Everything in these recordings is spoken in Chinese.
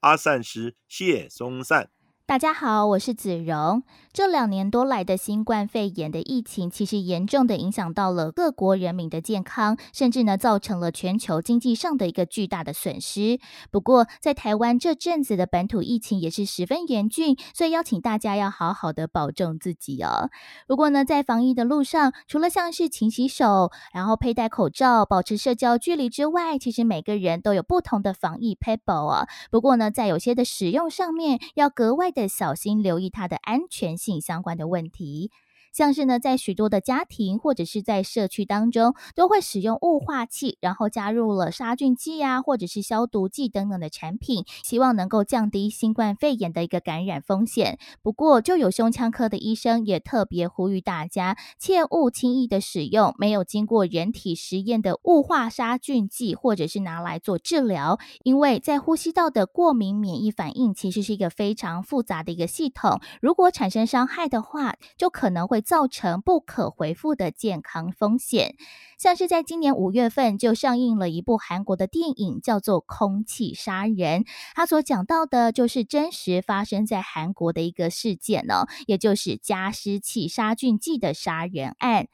阿散师谢松散。大家好，我是子荣。这两年多来的新冠肺炎的疫情，其实严重的影响到了各国人民的健康，甚至呢造成了全球经济上的一个巨大的损失。不过，在台湾这阵子的本土疫情也是十分严峻，所以邀请大家要好好的保重自己哦。不过呢，在防疫的路上，除了像是勤洗手，然后佩戴口罩、保持社交距离之外，其实每个人都有不同的防疫 paper 哦。不过呢，在有些的使用上面，要格外。的小心留意它的安全性相关的问题。像是呢，在许多的家庭或者是在社区当中，都会使用雾化器，然后加入了杀菌剂啊，或者是消毒剂等等的产品，希望能够降低新冠肺炎的一个感染风险。不过，就有胸腔科的医生也特别呼吁大家，切勿轻易的使用没有经过人体实验的雾化杀菌剂，或者是拿来做治疗，因为在呼吸道的过敏免疫反应其实是一个非常复杂的一个系统，如果产生伤害的话，就可能会。造成不可回复的健康风险，像是在今年五月份就上映了一部韩国的电影，叫做《空气杀人》，它所讲到的就是真实发生在韩国的一个事件呢，也就是加湿器杀菌剂的杀人案。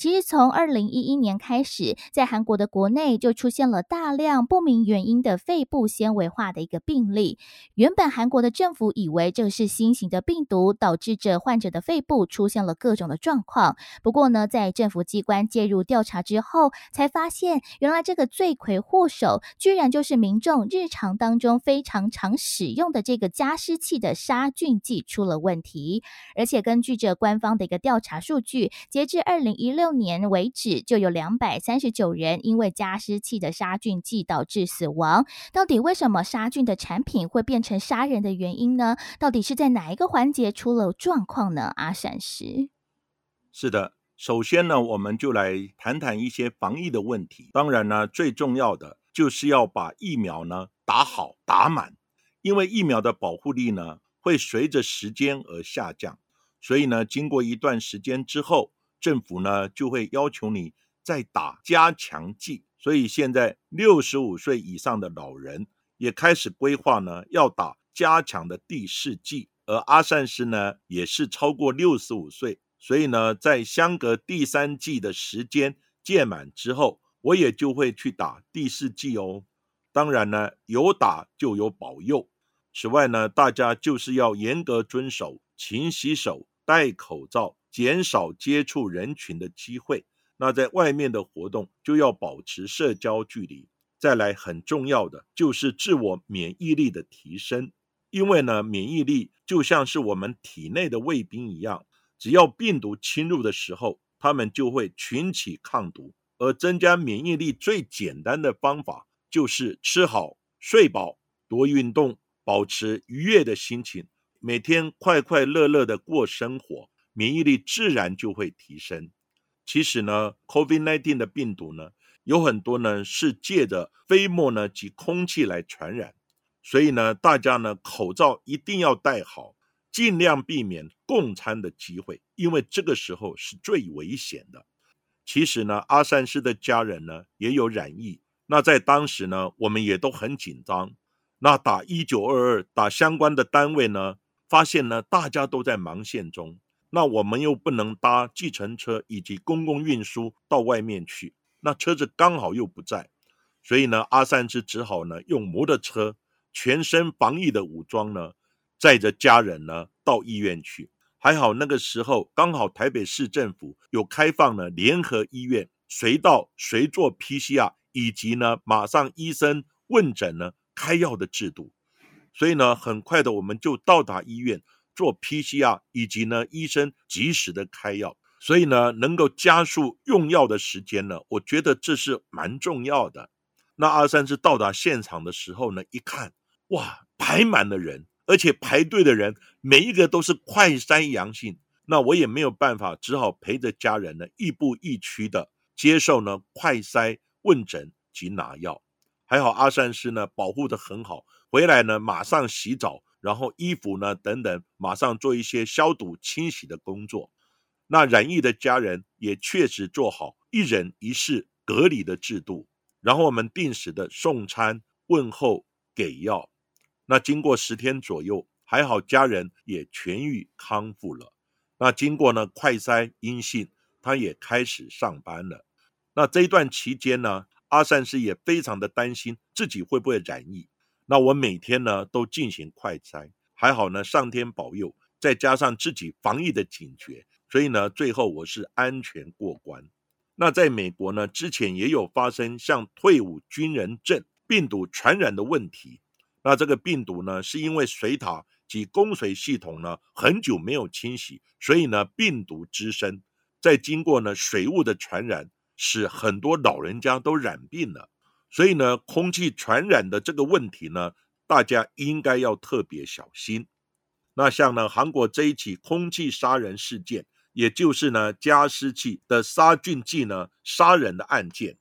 其实从二零一一年开始，在韩国的国内就出现了大量不明原因的肺部纤维化的一个病例。原本韩国的政府以为这是新型的病毒导致这患者的肺部出现了各种的状况。不过呢，在政府机关介入调查之后，才发现原来这个罪魁祸首居然就是民众日常当中非常常使用的这个加湿器的杀菌剂出了问题。而且根据这官方的一个调查数据，截至二零一六。年为止，就有两百三十九人因为加湿器的杀菌剂导致死亡。到底为什么杀菌的产品会变成杀人的原因呢？到底是在哪一个环节出了状况呢？阿闪石，是的，首先呢，我们就来谈谈一些防疫的问题。当然呢，最重要的就是要把疫苗呢打好打满，因为疫苗的保护力呢会随着时间而下降，所以呢，经过一段时间之后。政府呢就会要求你再打加强剂，所以现在六十五岁以上的老人也开始规划呢要打加强的第四剂，而阿善师呢也是超过六十五岁，所以呢在相隔第三剂的时间届满之后，我也就会去打第四剂哦。当然呢有打就有保佑，此外呢大家就是要严格遵守勤洗手、戴口罩。减少接触人群的机会，那在外面的活动就要保持社交距离。再来，很重要的就是自我免疫力的提升，因为呢，免疫力就像是我们体内的卫兵一样，只要病毒侵入的时候，他们就会群起抗毒。而增加免疫力最简单的方法就是吃好、睡饱、多运动，保持愉悦的心情，每天快快乐乐的过生活。免疫力自然就会提升。其实呢，COVID-19 的病毒呢，有很多呢是借着飞沫呢及空气来传染，所以呢，大家呢口罩一定要戴好，尽量避免共餐的机会，因为这个时候是最危险的。其实呢，阿善师的家人呢也有染疫，那在当时呢，我们也都很紧张。那打一九二二打相关的单位呢，发现呢大家都在忙线中。那我们又不能搭计程车以及公共运输到外面去，那车子刚好又不在，所以呢，阿三只只好呢用摩托车，全身防疫的武装呢，载着家人呢到医院去。还好那个时候刚好台北市政府有开放了联合医院随到随做 PCR，以及呢马上医生问诊呢开药的制度，所以呢很快的我们就到达医院。做 PCR 以及呢，医生及时的开药，所以呢，能够加速用药的时间呢，我觉得这是蛮重要的。那阿三是到达现场的时候呢，一看，哇，排满了人，而且排队的人每一个都是快筛阳性，那我也没有办法，只好陪着家人呢，亦步亦趋的接受呢快筛问诊及拿药。还好阿善师呢保护的很好，回来呢马上洗澡，然后衣服呢等等马上做一些消毒清洗的工作。那染疫的家人也确实做好一人一室隔离的制度，然后我们定时的送餐、问候、给药。那经过十天左右，还好家人也痊愈康复了。那经过呢快筛阴性，他也开始上班了。那这一段期间呢？阿善师也非常的担心自己会不会染疫，那我每天呢都进行快筛，还好呢上天保佑，再加上自己防疫的警觉，所以呢最后我是安全过关。那在美国呢之前也有发生像退伍军人症病毒传染的问题，那这个病毒呢是因为水塔及供水系统呢很久没有清洗，所以呢病毒滋生，再经过呢水雾的传染。使很多老人家都染病了，所以呢，空气传染的这个问题呢，大家应该要特别小心。那像呢，韩国这一起空气杀人事件，也就是呢加湿器的杀菌剂呢杀人的案件。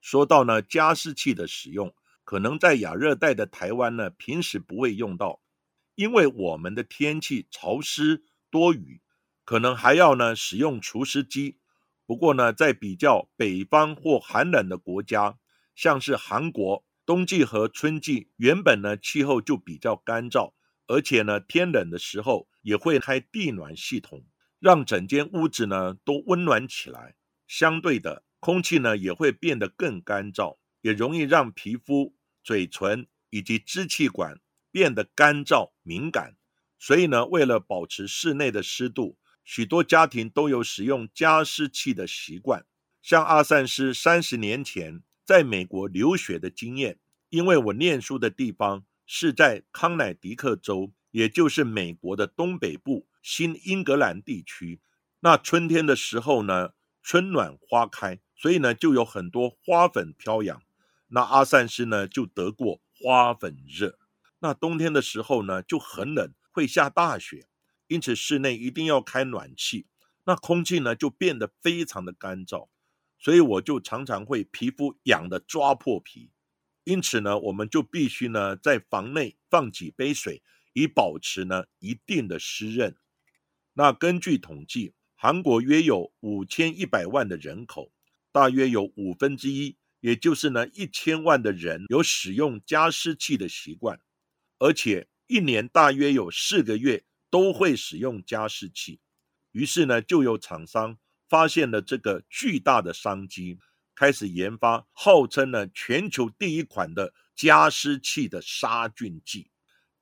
说到呢加湿器的使用，可能在亚热带的台湾呢，平时不会用到，因为我们的天气潮湿多雨，可能还要呢使用除湿机。不过呢，在比较北方或寒冷的国家，像是韩国，冬季和春季原本呢气候就比较干燥，而且呢天冷的时候也会开地暖系统，让整间屋子呢都温暖起来。相对的，空气呢也会变得更干燥，也容易让皮肤、嘴唇以及支气管变得干燥敏感。所以呢，为了保持室内的湿度。许多家庭都有使用加湿器的习惯，像阿善师三十年前在美国留学的经验。因为我念书的地方是在康乃狄克州，也就是美国的东北部新英格兰地区。那春天的时候呢，春暖花开，所以呢就有很多花粉飘扬。那阿善师呢就得过花粉热。那冬天的时候呢就很冷，会下大雪。因此，室内一定要开暖气，那空气呢就变得非常的干燥，所以我就常常会皮肤痒的抓破皮。因此呢，我们就必须呢在房内放几杯水，以保持呢一定的湿润。那根据统计，韩国约有五千一百万的人口，大约有五分之一，也就是呢一千万的人有使用加湿器的习惯，而且一年大约有四个月。都会使用加湿器，于是呢，就有厂商发现了这个巨大的商机，开始研发号称呢全球第一款的加湿器的杀菌剂。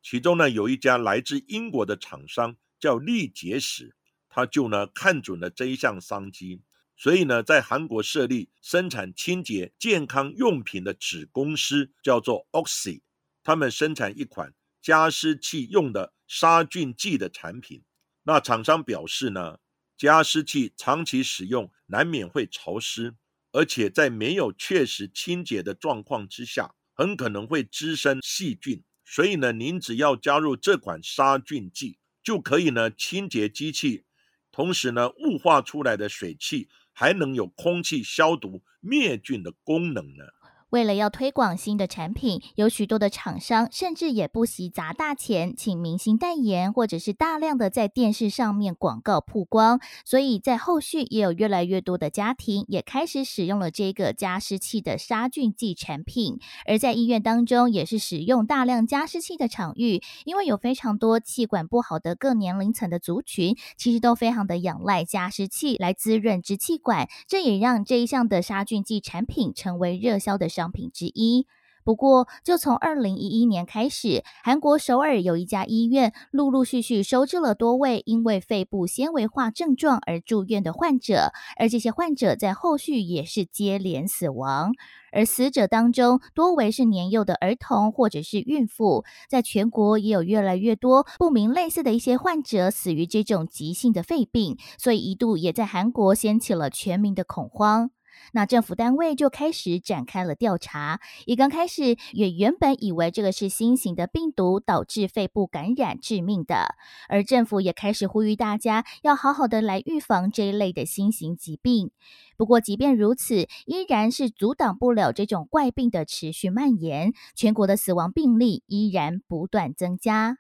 其中呢，有一家来自英国的厂商叫力洁史，他就呢看准了这一项商机，所以呢，在韩国设立生产清洁健康用品的子公司，叫做 Oxy，他们生产一款加湿器用的。杀菌剂的产品，那厂商表示呢，加湿器长期使用难免会潮湿，而且在没有确实清洁的状况之下，很可能会滋生细菌。所以呢，您只要加入这款杀菌剂，就可以呢清洁机器，同时呢雾化出来的水汽还能有空气消毒灭菌的功能呢。为了要推广新的产品，有许多的厂商甚至也不惜砸大钱，请明星代言，或者是大量的在电视上面广告曝光。所以在后续也有越来越多的家庭也开始使用了这个加湿器的杀菌剂产品。而在医院当中，也是使用大量加湿器的场域，因为有非常多气管不好的各年龄层的族群，其实都非常的仰赖加湿器来滋润支气管，这也让这一项的杀菌剂产品成为热销的。商品之一。不过，就从二零一一年开始，韩国首尔有一家医院陆陆续续收治了多位因为肺部纤维化症状而住院的患者，而这些患者在后续也是接连死亡。而死者当中多为是年幼的儿童或者是孕妇。在全国也有越来越多不明类似的一些患者死于这种急性的肺病，所以一度也在韩国掀起了全民的恐慌。那政府单位就开始展开了调查。一刚开始也原本以为这个是新型的病毒导致肺部感染致命的，而政府也开始呼吁大家要好好的来预防这一类的新型疾病。不过，即便如此，依然是阻挡不了这种怪病的持续蔓延，全国的死亡病例依然不断增加。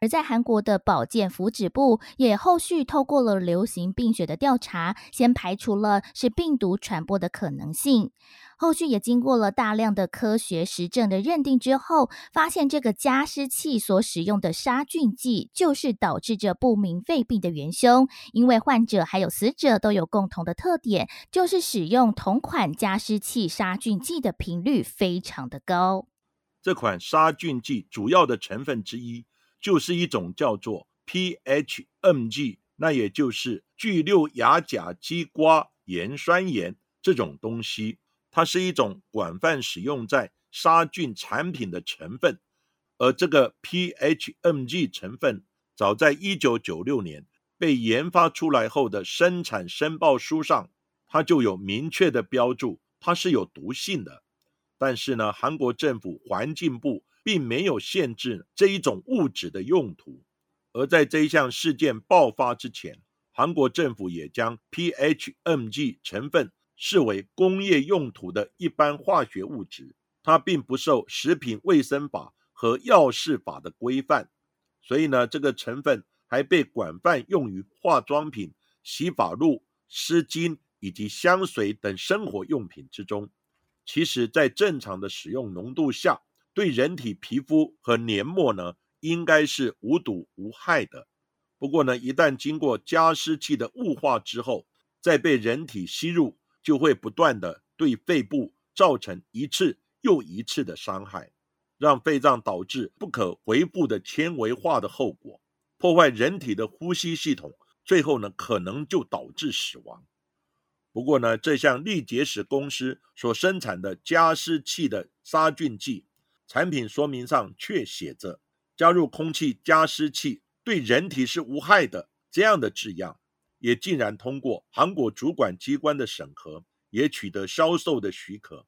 而在韩国的保健福祉部也后续透过了流行病学的调查，先排除了是病毒传播的可能性。后续也经过了大量的科学实证的认定之后，发现这个加湿器所使用的杀菌剂就是导致这不明肺病的元凶。因为患者还有死者都有共同的特点，就是使用同款加湿器杀菌剂的频率非常的高。这款杀菌剂主要的成分之一。就是一种叫做 PHMG，那也就是聚六亚甲基瓜盐酸盐这种东西，它是一种广泛使用在杀菌产品的成分。而这个 PHMG 成分，早在一九九六年被研发出来后的生产申报书上，它就有明确的标注，它是有毒性的。但是呢，韩国政府环境部。并没有限制这一种物质的用途，而在这一项事件爆发之前，韩国政府也将 PHMG 成分视为工业用途的一般化学物质，它并不受食品卫生法和药事法的规范，所以呢，这个成分还被广泛用于化妆品、洗发露、湿巾以及香水等生活用品之中。其实，在正常的使用浓度下，对人体皮肤和黏膜呢，应该是无毒无害的。不过呢，一旦经过加湿器的雾化之后，再被人体吸入，就会不断的对肺部造成一次又一次的伤害，让肺脏导致不可回复的纤维化的后果，破坏人体的呼吸系统，最后呢，可能就导致死亡。不过呢，这项力捷使公司所生产的加湿器的杀菌剂。产品说明上却写着“加入空气加湿器对人体是无害的”这样的字样，也竟然通过韩国主管机关的审核，也取得销售的许可。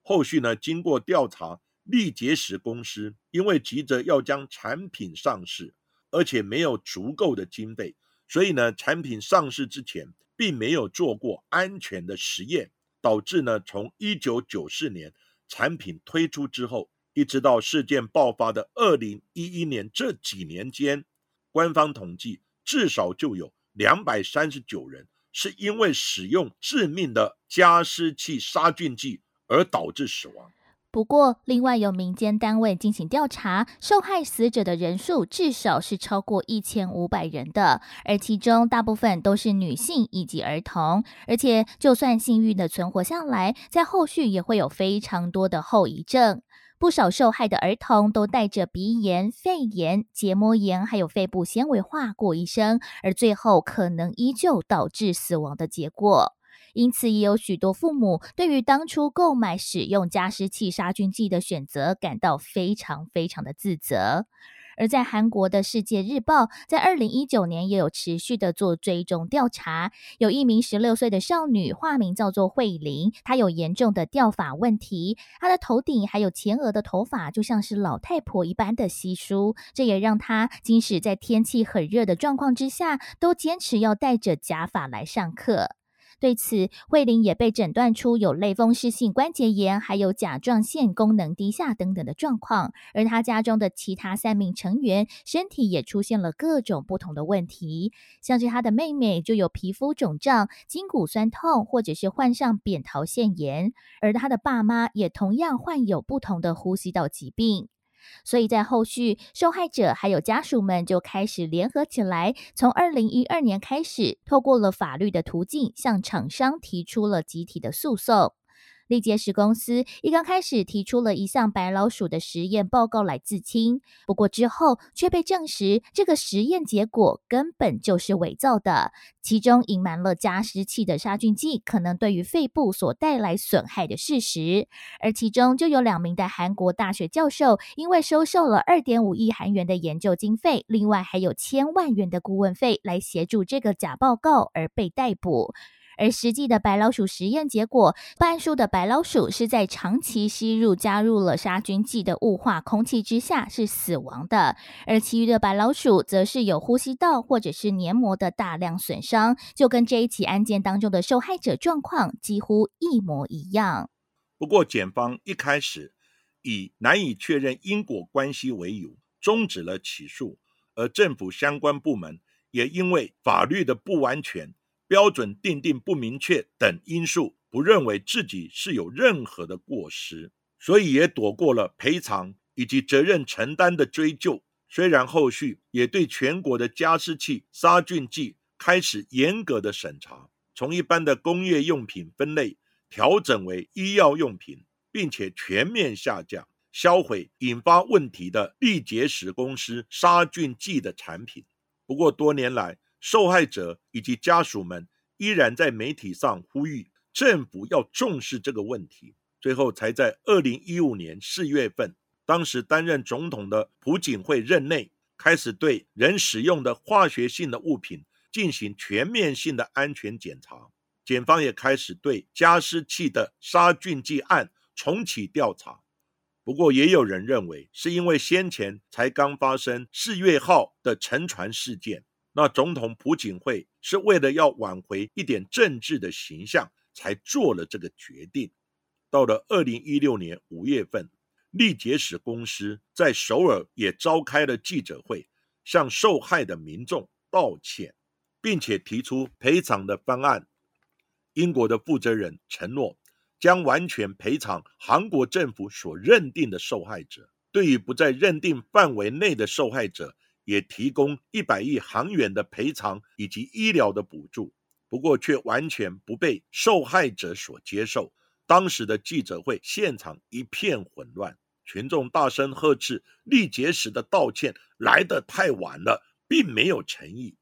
后续呢，经过调查，力捷时公司因为急着要将产品上市，而且没有足够的经费，所以呢，产品上市之前并没有做过安全的实验，导致呢，从一九九四年产品推出之后。一直到事件爆发的二零一一年这几年间，官方统计至少就有两百三十九人是因为使用致命的加湿器杀菌剂而导致死亡。不过，另外有民间单位进行调查，受害死者的人数至少是超过一千五百人的，而其中大部分都是女性以及儿童。而且，就算幸运的存活下来，在后续也会有非常多的后遗症。不少受害的儿童都带着鼻炎、肺炎、结膜炎，还有肺部纤维化过一生，而最后可能依旧导致死亡的结果。因此，也有许多父母对于当初购买使用加湿器杀菌剂的选择感到非常非常的自责。而在韩国的《世界日报》在二零一九年也有持续的做追踪调查，有一名十六岁的少女，化名叫做慧玲，她有严重的掉发问题，她的头顶还有前额的头发就像是老太婆一般的稀疏，这也让她即使在天气很热的状况之下，都坚持要戴着假发来上课。对此，慧玲也被诊断出有类风湿性关节炎，还有甲状腺功能低下等等的状况。而她家中的其他三名成员身体也出现了各种不同的问题，像是她的妹妹就有皮肤肿胀、筋骨酸痛，或者是患上扁桃腺炎，而她的爸妈也同样患有不同的呼吸道疾病。所以在后续，受害者还有家属们就开始联合起来，从二零一二年开始，透过了法律的途径，向厂商提出了集体的诉讼。力捷石公司一刚开始提出了一项白老鼠的实验报告来自清，不过之后却被证实这个实验结果根本就是伪造的，其中隐瞒了加湿器的杀菌剂可能对于肺部所带来损害的事实，而其中就有两名的韩国大学教授因为收受了二点五亿韩元的研究经费，另外还有千万元的顾问费来协助这个假报告而被逮捕。而实际的白老鼠实验结果，半数的白老鼠是在长期吸入加入了杀菌剂的雾化空气之下是死亡的，而其余的白老鼠则是有呼吸道或者是黏膜的大量损伤，就跟这一起案件当中的受害者状况几乎一模一样。不过，检方一开始以难以确认因果关系为由，终止了起诉，而政府相关部门也因为法律的不完全、标准定定不明确等因素，不认为自己是有任何的过失，所以也躲过了赔偿以及责任承担的追究。虽然后续也对全国的加湿器杀菌剂开始严格的审查，从一般的工业用品分类。调整为医药用品，并且全面下架销毁引发问题的力结石公司杀菌剂的产品。不过多年来，受害者以及家属们依然在媒体上呼吁政府要重视这个问题。最后，才在二零一五年四月份，当时担任总统的朴槿惠任内，开始对人使用的化学性的物品进行全面性的安全检查。检方也开始对加湿器的杀菌剂案重启调查，不过也有人认为是因为先前才刚发生四月号的沉船事件，那总统朴槿惠是为了要挽回一点政治的形象，才做了这个决定。到了二零一六年五月份，力杰史公司在首尔也召开了记者会，向受害的民众道歉，并且提出赔偿的方案。英国的负责人承诺将完全赔偿韩国政府所认定的受害者，对于不在认定范围内的受害者，也提供一百亿韩元的赔偿以及医疗的补助。不过，却完全不被受害者所接受。当时的记者会现场一片混乱，群众大声呵斥力竭时的道歉来得太晚了，并没有诚意。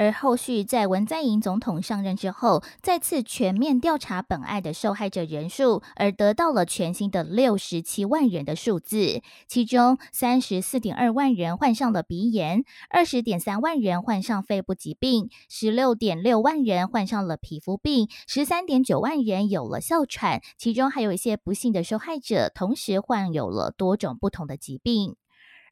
而后续在文在寅总统上任之后，再次全面调查本案的受害者人数，而得到了全新的六十七万人的数字。其中三十四点二万人患上了鼻炎，二十点三万人患上肺部疾病，十六点六万人患上了皮肤病，十三点九万人有了哮喘。其中还有一些不幸的受害者，同时患有了多种不同的疾病。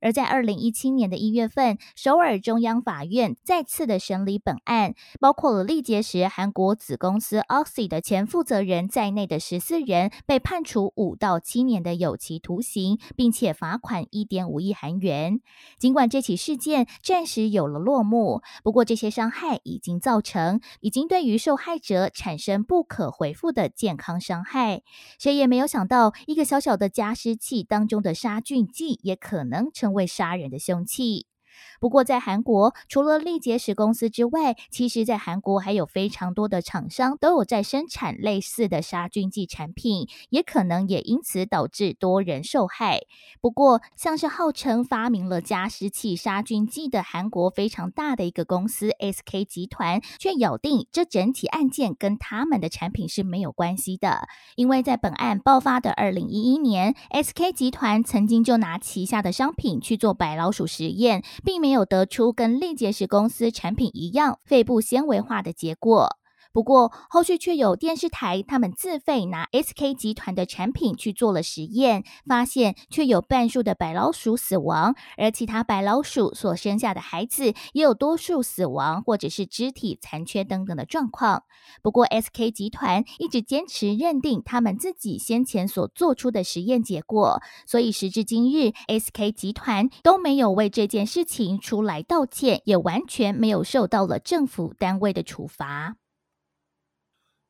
而在二零一七年的一月份，首尔中央法院再次的审理本案，包括了力捷时韩国子公司 Oxy 的前负责人在内的十四人被判处五到七年的有期徒刑，并且罚款一点五亿韩元。尽管这起事件暂时有了落幕，不过这些伤害已经造成，已经对于受害者产生不可回复的健康伤害。谁也没有想到，一个小小的加湿器当中的杀菌剂也可能成。为杀人的凶器。不过，在韩国，除了力捷石公司之外，其实，在韩国还有非常多的厂商都有在生产类似的杀菌剂产品，也可能也因此导致多人受害。不过，像是号称发明了加湿器杀菌剂的韩国非常大的一个公司 SK 集团，却咬定这整体案件跟他们的产品是没有关系的，因为在本案爆发的二零一一年，SK 集团曾经就拿旗下的商品去做白老鼠实验，并没。没有得出跟力捷石公司产品一样肺部纤维化的结果。不过，后续却有电视台他们自费拿 SK 集团的产品去做了实验，发现却有半数的白老鼠死亡，而其他白老鼠所生下的孩子也有多数死亡或者是肢体残缺等等的状况。不过，SK 集团一直坚持认定他们自己先前所做出的实验结果，所以时至今日，SK 集团都没有为这件事情出来道歉，也完全没有受到了政府单位的处罚。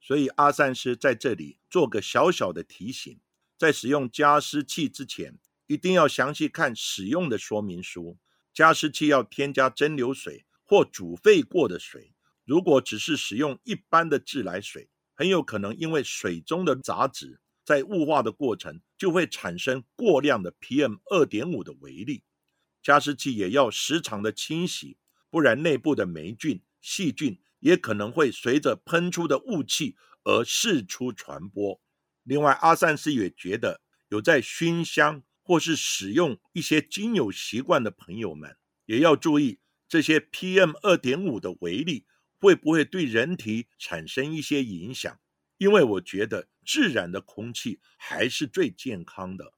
所以阿善师在这里做个小小的提醒：在使用加湿器之前，一定要详细看使用的说明书。加湿器要添加蒸馏水或煮沸过的水。如果只是使用一般的自来水，很有可能因为水中的杂质在雾化的过程就会产生过量的 PM 二点五的微粒。加湿器也要时常的清洗，不然内部的霉菌、细菌。也可能会随着喷出的雾气而四出传播。另外，阿善师也觉得，有在熏香或是使用一些精油习惯的朋友们，也要注意这些 PM 二点五的微粒会不会对人体产生一些影响？因为我觉得自然的空气还是最健康的。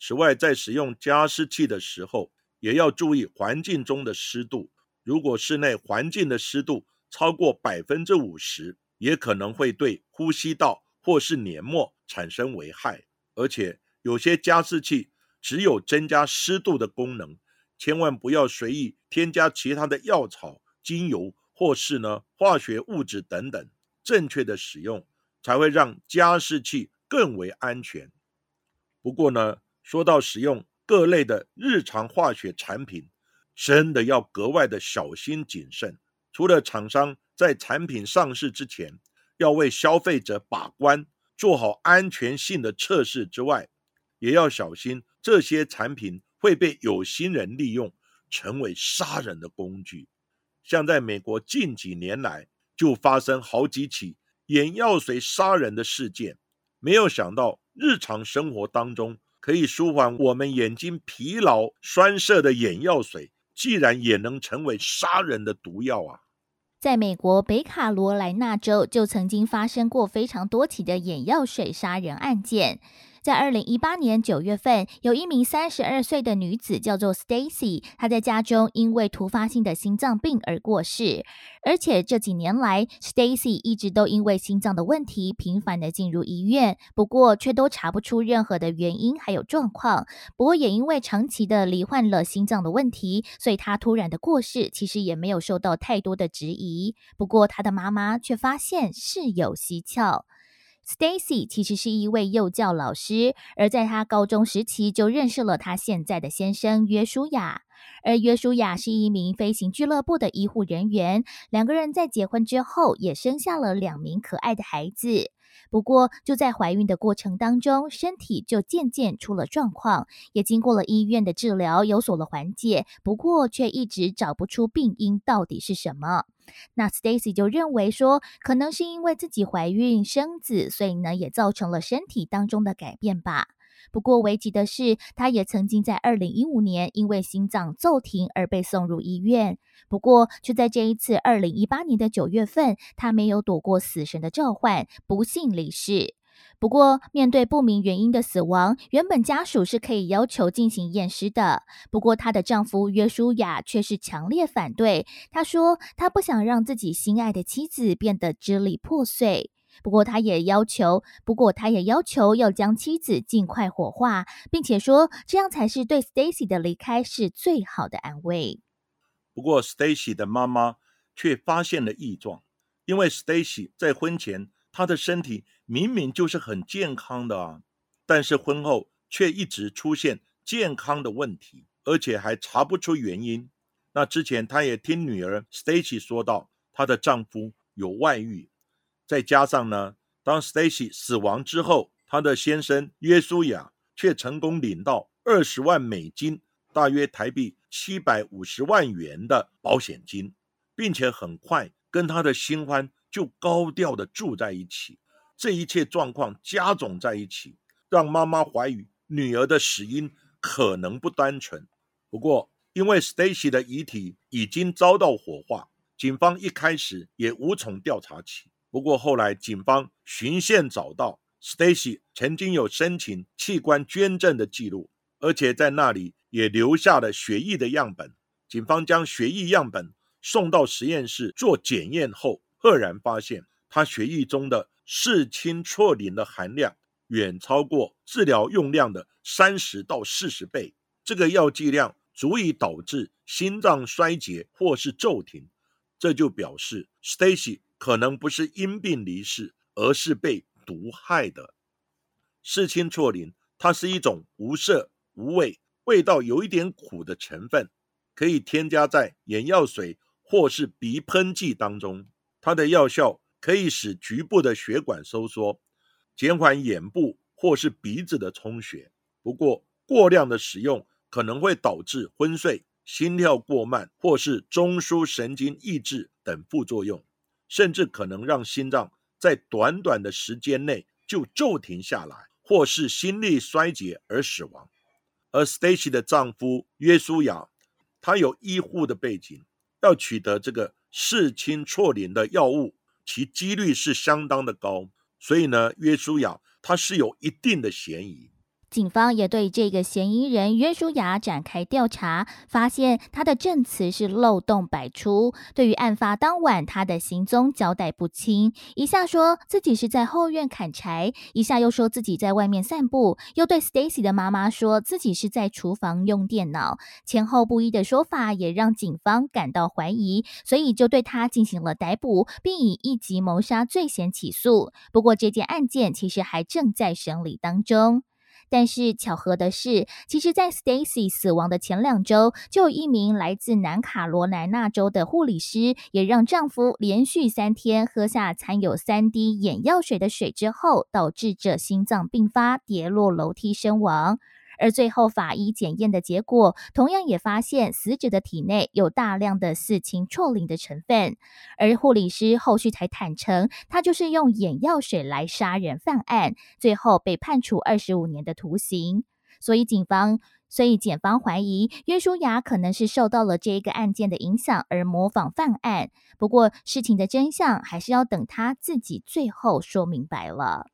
此外，在使用加湿器的时候，也要注意环境中的湿度。如果室内环境的湿度超过百分之五十，也可能会对呼吸道或是黏膜产生危害。而且，有些加湿器只有增加湿度的功能，千万不要随意添加其他的药草、精油或是呢化学物质等等。正确的使用。才会让加湿器更为安全。不过呢，说到使用各类的日常化学产品，真的要格外的小心谨慎。除了厂商在产品上市之前要为消费者把关，做好安全性的测试之外，也要小心这些产品会被有心人利用，成为杀人的工具。像在美国近几年来，就发生好几起。眼药水杀人的事件，没有想到日常生活当中可以舒缓我们眼睛疲劳、酸涩的眼药水，竟然也能成为杀人的毒药啊！在美国北卡罗来纳州，就曾经发生过非常多起的眼药水杀人案件。在二零一八年九月份，有一名三十二岁的女子叫做 Stacy，她在家中因为突发性的心脏病而过世。而且这几年来，Stacy 一直都因为心脏的问题频繁的进入医院，不过却都查不出任何的原因还有状况。不过也因为长期的罹患了心脏的问题，所以她突然的过世其实也没有受到太多的质疑。不过她的妈妈却发现事有蹊跷。Stacy 其实是一位幼教老师，而在他高中时期就认识了他现在的先生约书亚。而约书亚是一名飞行俱乐部的医护人员，两个人在结婚之后也生下了两名可爱的孩子。不过就在怀孕的过程当中，身体就渐渐出了状况，也经过了医院的治疗，有所了缓解。不过却一直找不出病因到底是什么。那 Stacy 就认为说，可能是因为自己怀孕生子，所以呢也造成了身体当中的改变吧。不过危急的是，他也曾经在二零一五年因为心脏骤停而被送入医院。不过却在这一次二零一八年的九月份，他没有躲过死神的召唤，不幸离世。不过，面对不明原因的死亡，原本家属是可以要求进行验尸的。不过，她的丈夫约书亚却是强烈反对。他说，他不想让自己心爱的妻子变得支离破碎。不过，他也要求，不过他也要求要将妻子尽快火化，并且说这样才是对 Stacy 的离开是最好的安慰。不过，Stacy 的妈妈却发现了异状，因为 Stacy 在婚前。她的身体明明就是很健康的啊，但是婚后却一直出现健康的问题，而且还查不出原因。那之前，她也听女儿 Stacy 说到，她的丈夫有外遇，再加上呢，当 Stacy 死亡之后，她的先生约书亚却成功领到二十万美金，大约台币七百五十万元的保险金，并且很快跟他的新欢。就高调的住在一起，这一切状况加总在一起，让妈妈怀疑女儿的死因可能不单纯。不过，因为 Stacy 的遗体已经遭到火化，警方一开始也无从调查起。不过后来，警方循线找到 Stacy 曾经有申请器官捐赠的记录，而且在那里也留下了血液的样本。警方将血液样本送到实验室做检验后。赫然发现，他血液中的视氢唑啉的含量远超过治疗用量的三十到四十倍。这个药剂量足以导致心脏衰竭或是骤停。这就表示 Stacy 可能不是因病离世，而是被毒害的。视氢唑啉，它是一种无色无味、味道有一点苦的成分，可以添加在眼药水或是鼻喷剂当中。它的药效可以使局部的血管收缩，减缓眼部或是鼻子的充血。不过，过量的使用可能会导致昏睡、心跳过慢或是中枢神经抑制等副作用，甚至可能让心脏在短短的时间内就骤停下来，或是心力衰竭而死亡。而 Stacy 的丈夫约书亚，他有医护的背景，要取得这个。视清唑林的药物，其几率是相当的高，所以呢，约书亚他是有一定的嫌疑。警方也对这个嫌疑人约书亚展开调查，发现他的证词是漏洞百出。对于案发当晚他的行踪交代不清，一下说自己是在后院砍柴，一下又说自己在外面散步，又对 Stacy 的妈妈说自己是在厨房用电脑。前后不一的说法也让警方感到怀疑，所以就对他进行了逮捕，并以一级谋杀罪嫌起诉。不过这件案件其实还正在审理当中。但是巧合的是，其实，在 Stacy 死亡的前两周，就有一名来自南卡罗来纳州的护理师，也让丈夫连续三天喝下掺有三滴眼药水的水之后，导致这心脏病发，跌落楼梯身亡。而最后法医检验的结果，同样也发现死者的体内有大量的四氢唑林的成分。而护理师后续才坦诚，他就是用眼药水来杀人犯案，最后被判处二十五年的徒刑。所以警方，所以检方怀疑约书亚可能是受到了这一个案件的影响而模仿犯案。不过事情的真相还是要等他自己最后说明白了。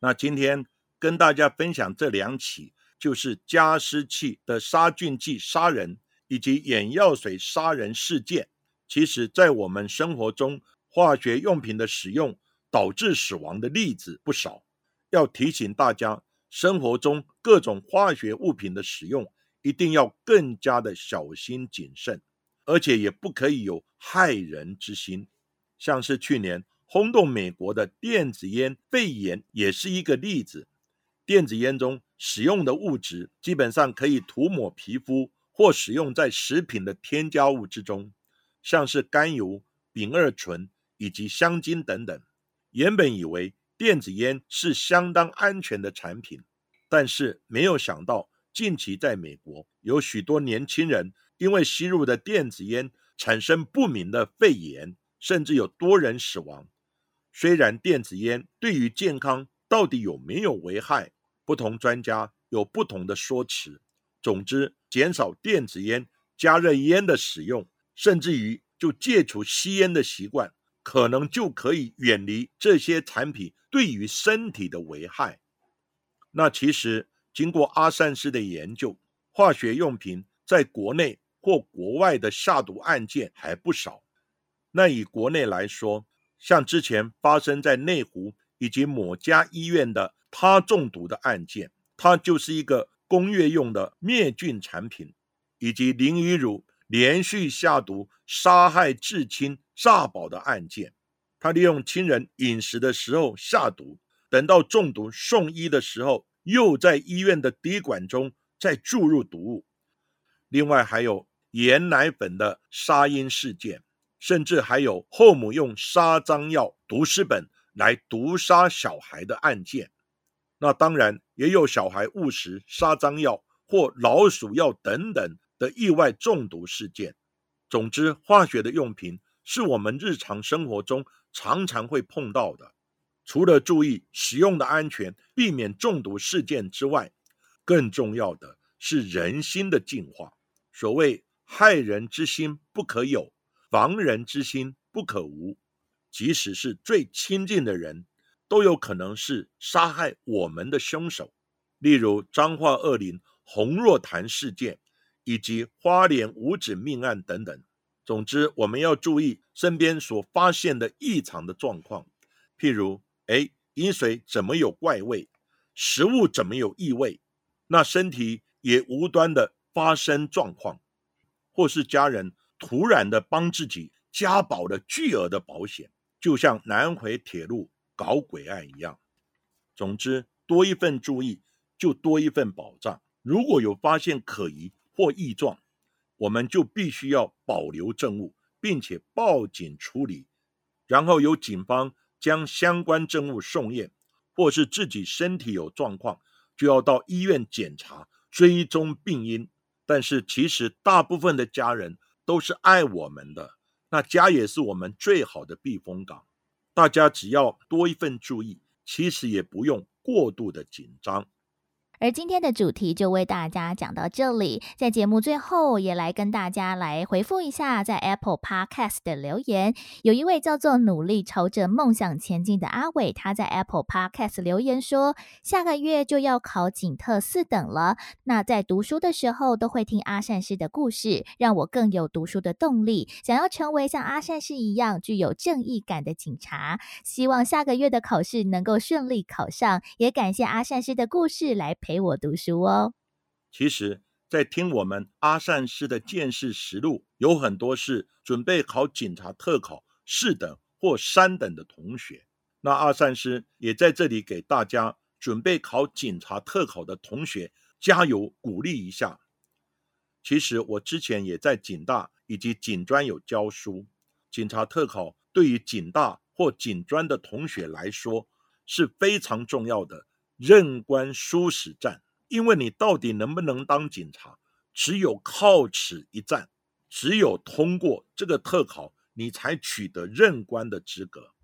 那今天跟大家分享这两起。就是加湿器的杀菌剂杀人，以及眼药水杀人事件。其实，在我们生活中，化学用品的使用导致死亡的例子不少。要提醒大家，生活中各种化学物品的使用，一定要更加的小心谨慎，而且也不可以有害人之心。像是去年轰动美国的电子烟肺炎，也是一个例子。电子烟中使用的物质基本上可以涂抹皮肤或使用在食品的添加物之中，像是甘油、丙二醇以及香精等等。原本以为电子烟是相当安全的产品，但是没有想到近期在美国有许多年轻人因为吸入的电子烟产生不明的肺炎，甚至有多人死亡。虽然电子烟对于健康到底有没有危害？不同专家有不同的说辞。总之，减少电子烟、加热烟的使用，甚至于就戒除吸烟的习惯，可能就可以远离这些产品对于身体的危害。那其实，经过阿善师的研究，化学用品在国内或国外的下毒案件还不少。那以国内来说，像之前发生在内湖以及某家医院的。他中毒的案件，它就是一个工业用的灭菌产品，以及林雨如连续下毒杀害至亲炸宝的案件。他利用亲人饮食的时候下毒，等到中毒送医的时候，又在医院的滴管中再注入毒物。另外还有盐奶粉的杀婴事件，甚至还有后母用杀蟑药毒尸本来毒杀小孩的案件。那当然也有小孩误食杀蟑药或老鼠药等等的意外中毒事件。总之，化学的用品是我们日常生活中常常会碰到的。除了注意使用的安全，避免中毒事件之外，更重要的是人心的净化。所谓害人之心不可有，防人之心不可无。即使是最亲近的人。都有可能是杀害我们的凶手，例如彰化二林洪若潭事件，以及花莲五指命案等等。总之，我们要注意身边所发现的异常的状况，譬如，哎，饮水怎么有怪味？食物怎么有异味？那身体也无端的发生状况，或是家人突然的帮自己加保了巨额的保险，就像南回铁路。搞鬼案一样，总之多一份注意，就多一份保障。如果有发现可疑或异状，我们就必须要保留证物，并且报警处理，然后由警方将相关证物送验，或是自己身体有状况，就要到医院检查，追踪病因。但是其实大部分的家人都是爱我们的，那家也是我们最好的避风港。大家只要多一份注意，其实也不用过度的紧张。而今天的主题就为大家讲到这里，在节目最后也来跟大家来回复一下在 Apple Podcast 的留言。有一位叫做“努力朝着梦想前进”的阿伟，他在 Apple Podcast 留言说：“下个月就要考警特四等了，那在读书的时候都会听阿善师的故事，让我更有读书的动力，想要成为像阿善师一样具有正义感的警察。希望下个月的考试能够顺利考上，也感谢阿善师的故事来。”陪我读书哦。其实，在听我们阿善师的见识实录，有很多是准备考警察特考四等或三等的同学。那阿善师也在这里给大家准备考警察特考的同学加油鼓励一下。其实我之前也在警大以及警专有教书，警察特考对于警大或警专的同学来说是非常重要的。任官殊死战，因为你到底能不能当警察，只有靠此一战，只有通过这个特考，你才取得任官的资格。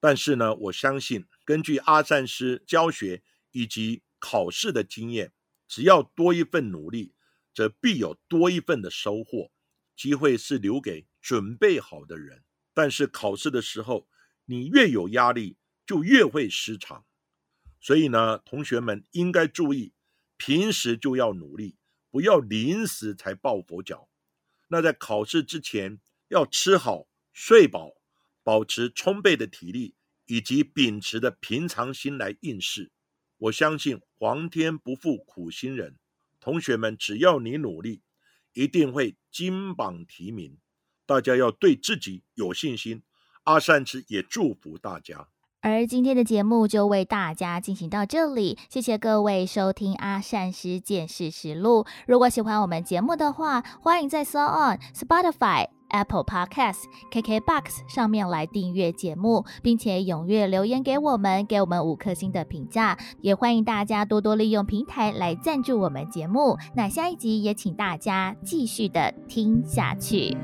但是呢，我相信根据阿善师教学以及考试的经验，只要多一份努力，则必有多一份的收获。机会是留给准备好的人，但是考试的时候，你越有压力，就越会失常。所以呢，同学们应该注意，平时就要努力，不要临时才抱佛脚。那在考试之前，要吃好、睡饱，保持充沛的体力，以及秉持的平常心来应试。我相信皇天不负苦心人，同学们只要你努力，一定会金榜题名。大家要对自己有信心。阿善之也祝福大家。而今天的节目就为大家进行到这里，谢谢各位收听阿善师见识实录。如果喜欢我们节目的话，欢迎在 So On、Spotify、Apple Podcasts、KKBox 上面来订阅节目，并且踊跃留言给我们，给我们五颗星的评价。也欢迎大家多多利用平台来赞助我们节目。那下一集也请大家继续的听下去。